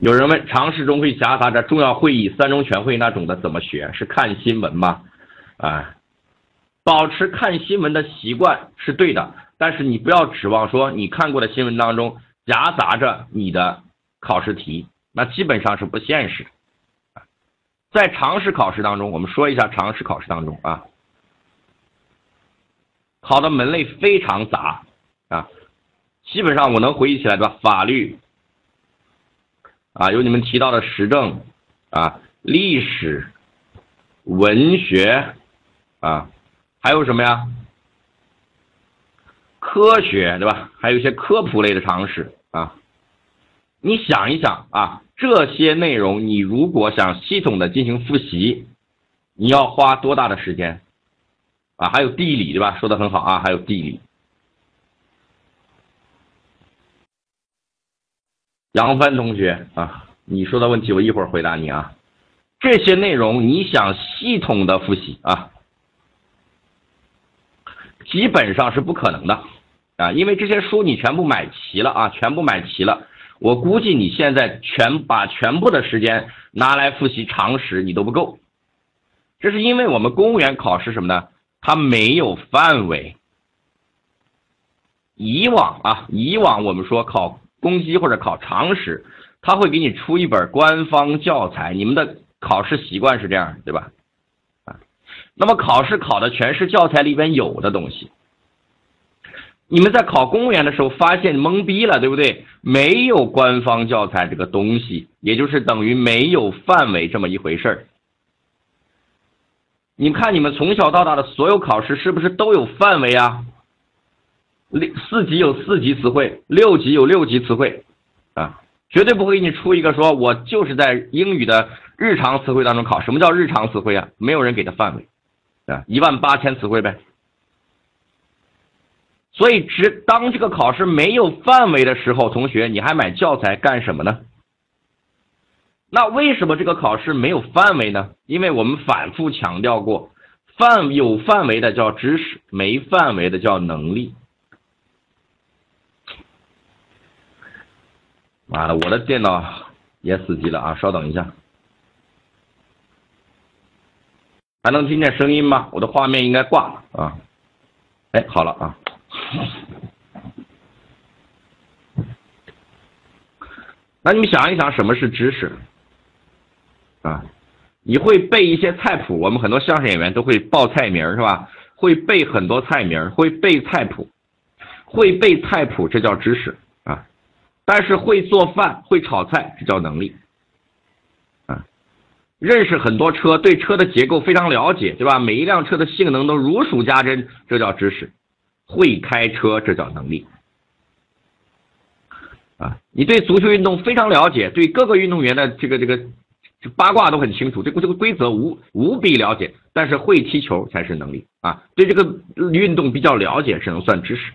有人问：常识中会夹杂着重要会议、三中全会那种的，怎么学？是看新闻吗？啊，保持看新闻的习惯是对的，但是你不要指望说你看过的新闻当中夹杂着你的考试题，那基本上是不现实。在常识考试当中，我们说一下常识考试当中啊，考的门类非常杂啊，基本上我能回忆起来的，法律。啊，有你们提到的时政，啊，历史、文学，啊，还有什么呀？科学，对吧？还有一些科普类的常识，啊，你想一想啊，这些内容你如果想系统的进行复习，你要花多大的时间？啊，还有地理，对吧？说的很好啊，还有地理。杨帆同学啊，你说的问题我一会儿回答你啊。这些内容你想系统的复习啊，基本上是不可能的啊，因为这些书你全部买齐了啊，全部买齐了，我估计你现在全把全部的时间拿来复习常识你都不够。这是因为我们公务员考试什么呢？它没有范围。以往啊，以往我们说考。公基或者考常识，他会给你出一本官方教材。你们的考试习惯是这样，对吧？啊，那么考试考的全是教材里边有的东西。你们在考公务员的时候发现懵逼了，对不对？没有官方教材这个东西，也就是等于没有范围这么一回事儿。你看你们从小到大的所有考试是不是都有范围啊？六四级有四级词汇，六级有六级词汇，啊，绝对不会给你出一个说我就是在英语的日常词汇当中考。什么叫日常词汇啊？没有人给的范围，啊，一万八千词汇呗。所以，只当这个考试没有范围的时候，同学你还买教材干什么呢？那为什么这个考试没有范围呢？因为我们反复强调过，范有范围的叫知识，没范围的叫能力。妈的，我的电脑也死机了啊！稍等一下，还能听见声音吗？我的画面应该挂了啊！哎，好了啊。那你们想一想，什么是知识？啊，你会背一些菜谱，我们很多相声演员都会报菜名是吧？会背很多菜名，会背菜谱，会背菜谱，这叫知识。但是会做饭、会炒菜，这叫能力。啊，认识很多车，对车的结构非常了解，对吧？每一辆车的性能都如数家珍，这叫知识。会开车，这叫能力。啊，你对足球运动非常了解，对各个运动员的这个这个八卦都很清楚，这个这个规则无无比了解。但是会踢球才是能力啊！对这个运动比较了解，只能算知识。